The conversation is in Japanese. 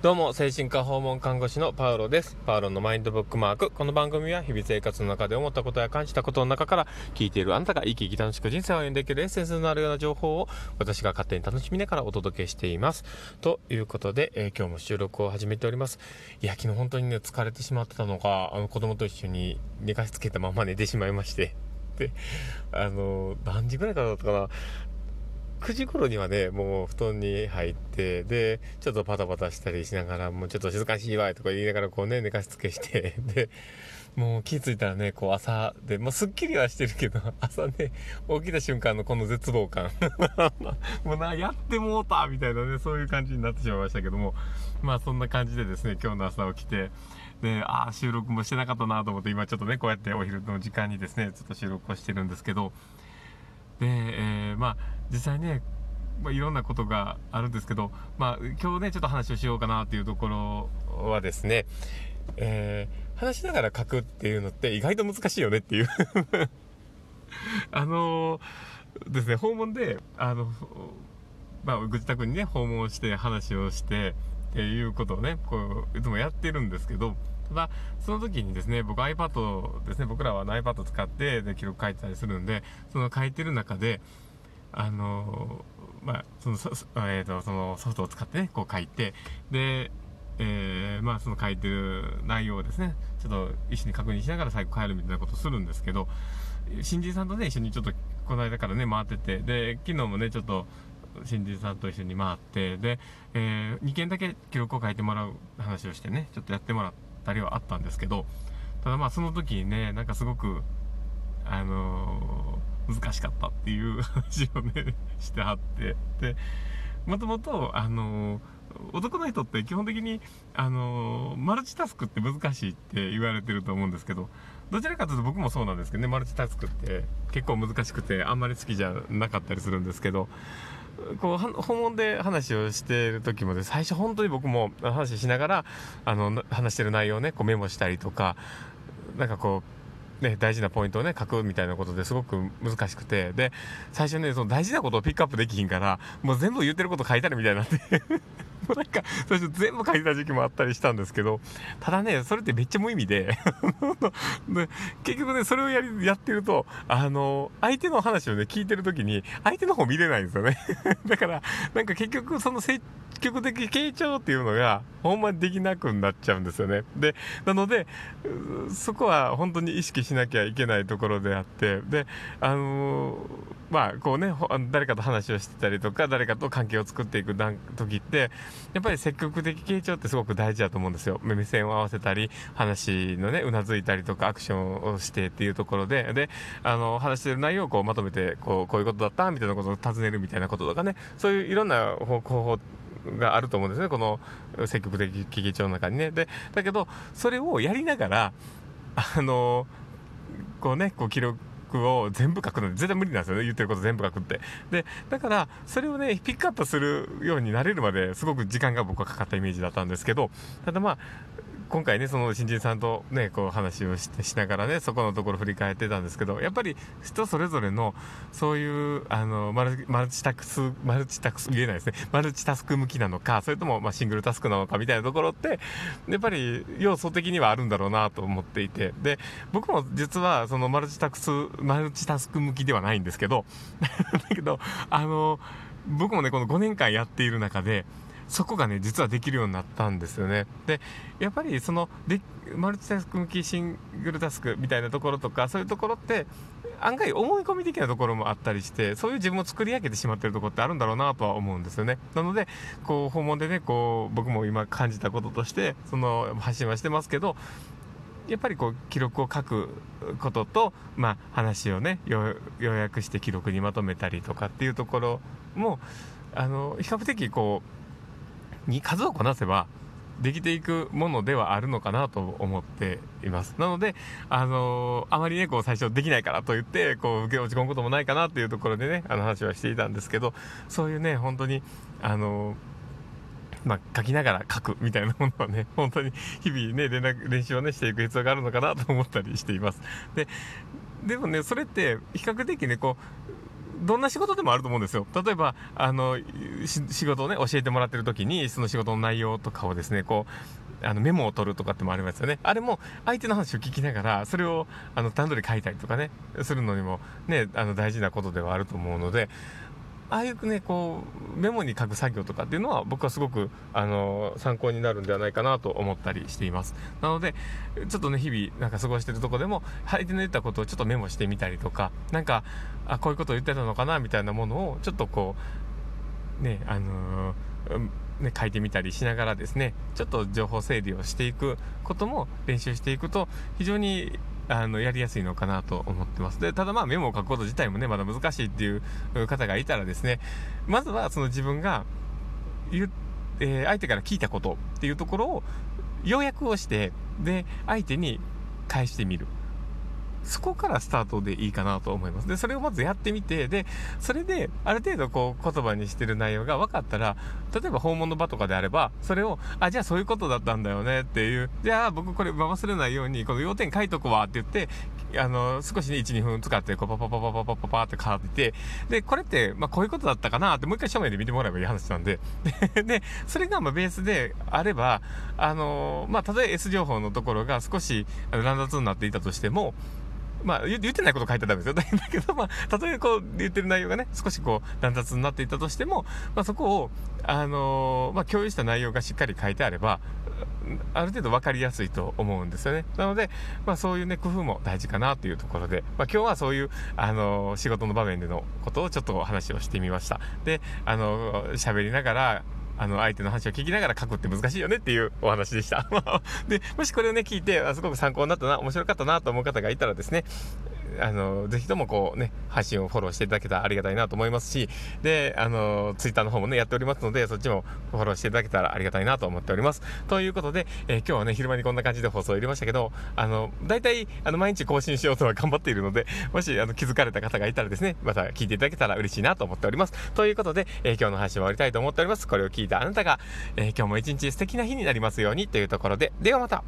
どうも、精神科訪問看護師のパウロです。パウロのマインドブックマーク。この番組は日々生活の中で思ったことや感じたことの中から聞いているあなたが生き生き楽しく人生を歩んでいけるエッセンスのあるような情報を私が勝手に楽しみながらお届けしています。ということで、えー、今日も収録を始めております。いや、昨日本当にね、疲れてしまってたのか、あの子供と一緒に寝かしつけたまま寝てしまいまして。で、あの、何時ぐらいからだったかな。9時頃にはね、もう布団に入って、で、ちょっとパタパタしたりしながら、もうちょっと静かしいわいとか言いながらこうね、寝かしつけして、で、もう気づいたらね、こう朝で、もうすっきりはしてるけど、朝ね、起きた瞬間のこの絶望感。もうな、やってもうたみたいなね、そういう感じになってしまいましたけども、まあそんな感じでですね、今日の朝起きて、で、ああ、収録もしてなかったなと思って、今ちょっとね、こうやってお昼の時間にですね、ちょっと収録をしてるんですけど、で、えー、まあ、実際ね、まあ、いろんなことがあるんですけど、まあ、今日ね、ちょっと話をしようかなっていうところはですね、えー、話しながら書くっていうのって意外と難しいよねっていう。あのー、ですね、訪問で、あの、まあ、ご自宅にね、訪問して話をして、っていうことをね、こう、いつもやってるんですけど、ただ、その時にですね、僕 iPad ですね、僕らは iPad 使ってで記録書いてたりするんで、その書いてる中で、あのまあ、その、えーと、そのソフトを使ってね、こう書いて、で、えー、まあ、その書いてる内容をですね、ちょっと一緒に確認しながら最後帰るみたいなことをするんですけど、新人さんとね、一緒にちょっとこの間からね、回ってて、で、昨日もね、ちょっと、新人さんと一緒に回って、で、えー、2件だけ記録を書いてもらう話をしてね、ちょっとやってもらったりはあったんですけど、ただまあその時にね、なんかすごく、あの、難しかったっていう 話をね、してはって、で、もともと、あの、男の人って基本的に、あの、マルチタスクって難しいって言われてると思うんですけど、どちらかというと僕もそうなんですけどね、マルチタスクって結構難しくてあんまり好きじゃなかったりするんですけど、こう訪問で話をしてる時もで最初本当に僕も話しながらあの話してる内容をねこうメモしたりとかなんかこうね、大事なポイントをね、書くみたいなことですごく難しくて、で、最初ね、その大事なことをピックアップできひんから、もう全部言ってること書いてあるみたいになって もうなんか、最初全部書いた時期もあったりしたんですけど、ただね、それってめっちゃ無意味で。で、結局ね、それをやり、やってると、あの、相手の話をね、聞いてる時に、相手の方見れないんですよね。だから、なんか結局、その積極的傾聴っていうのが、ほんまにできなくなっちゃうんですよね。で、なので、そこは本当に意識しなきゃいけないところであって、で、あのーまあこうね誰かと話をしてたりとか誰かと関係を作っていく時ってやっぱり積極的傾聴ってすごく大事だと思うんですよ目線を合わせたり話のねうなずいたりとかアクションをしてっていうところでであの話してる内容をこうまとめてこうこういうことだったみたいなことを尋ねるみたいなこととかねそういういろんな方法があると思うんですねこの積極的傾聴の中にね。でだけどそれをやりながらあのこうねこう記録を全部書くので絶対無理なんですよね。言ってること全部書くって。でだからそれをねピックアップするようになれるまですごく時間が僕はかかったイメージだったんですけどただまあ今回ね、その新人さんとね、こう話をししながらね、そこのところ振り返ってたんですけど、やっぱり人それぞれの、そういう、あの、マルマルチタクス、マルチタクス、言えないですね、マルチタスク向きなのか、それとも、まあ、シングルタスクなのかみたいなところって、やっぱり要素的にはあるんだろうなと思っていて、で、僕も実は、そのマルチタクス、マルチタスク向きではないんですけど、だけど、あの、僕もね、この5年間やっている中で、そこがね、実はできるようになったんですよね。で、やっぱりその、でマルチタスク向きシングルタスクみたいなところとか、そういうところって、案外思い込み的なところもあったりして、そういう自分を作り上げてしまってるところってあるんだろうなとは思うんですよね。なので、こう、訪問でね、こう、僕も今感じたこととして、その、発信はしてますけど、やっぱりこう記録を書くことと、まあ、話をね要約して記録にまとめたりとかっていうところもあの比較的こうに数をこなせばできていくものではあるのかなと思っています。なので、あのー、あまりね、こう最初できないからと言って、こう受け落ち込むこともないかなっていうところでね、あの話はしていたんですけど、そういうね、本当に、あのーまあ、書きながら書くみたいなものはね、本当に日々ね、連絡、練習をね、していく必要があるのかなと思ったりしています。で、でもね、それって比較的ね、こう、どんな仕事でもあると思うんですよ。例えば、あの、仕事をね、教えてもらってる時に、その仕事の内容とかをですね、こう、あのメモを取るとかってもありますよね。あれも相手の話を聞きながら、それをあの段取り書いたりとかね、するのにもね、あの大事なことではあると思うので、ああいうね、こう、メモに書く作業とかっていうのは僕はすごく、あの、参考になるんではないかなと思ったりしています。なので、ちょっとね、日々なんか過ごしてるとこでも、相手の言ったことをちょっとメモしてみたりとか、なんか、あ、こういうことを言ってたのかな、みたいなものを、ちょっとこう、ね、あのー、ね、書いてみたりしながらですね、ちょっと情報整理をしていくことも練習していくと、非常にあの、やりやすいのかなと思ってます。で、ただまあメモを書くこと自体もね、まだ難しいっていう方がいたらですね、まずはその自分が言う、えー、相手から聞いたことっていうところを要約をして、で、相手に返してみる。そこからスタートでいいかなと思います。で、それをまずやってみて、で、それで、ある程度こう、言葉にしてる内容が分かったら、例えば訪問の場とかであれば、それを、あ、じゃあそういうことだったんだよねっていう、じゃあ僕これ忘れないように、この要点書いとくわって言って、あの、少しね、1、2分使って、こう、パパパパパパパパって書いて、で、これって、まあ、こういうことだったかなって、もう一回正面で見てもらえばいい話なんで、で、それが、まあ、ベースであれば、あの、まあ、たとえ S 情報のところが少し乱雑になっていたとしても、まあ、言ってないこと書いてたんですよ。だけど、まあ、たとえこう言ってる内容がね、少しこう、乱雑になっていたとしても、まあ、そこを、あのー、まあ、共有した内容がしっかり書いてあれば、ある程度分かりやすいと思うんですよね。なので、まあ、そういうね、工夫も大事かなというところで、まあ、今日はそういう、あのー、仕事の場面でのことをちょっとお話をしてみました。で、あのー、喋りながら、あの、相手の話を聞きながら書くって難しいよねっていうお話でした。で、もしこれをね、聞いて、すごく参考になったな、面白かったなと思う方がいたらですね、あの、ぜひともこうね、配信をフォローしていただけたらありがたいなと思いますし、で、あの、ツイッターの方もね、やっておりますので、そっちもフォローしていただけたらありがたいなと思っております。ということで、えー、今日はね、昼間にこんな感じで放送を入れましたけど、あの、大体、あの、毎日更新しようとは頑張っているので、もし、あの、気づかれた方がいたらですね、また聞いていただけたら嬉しいなと思っております。ということで、えー、今日の配信を終わりたいと思っております。これを聞いたあなたが、えー、今日も一日素敵な日になりますようにというところで、ではまた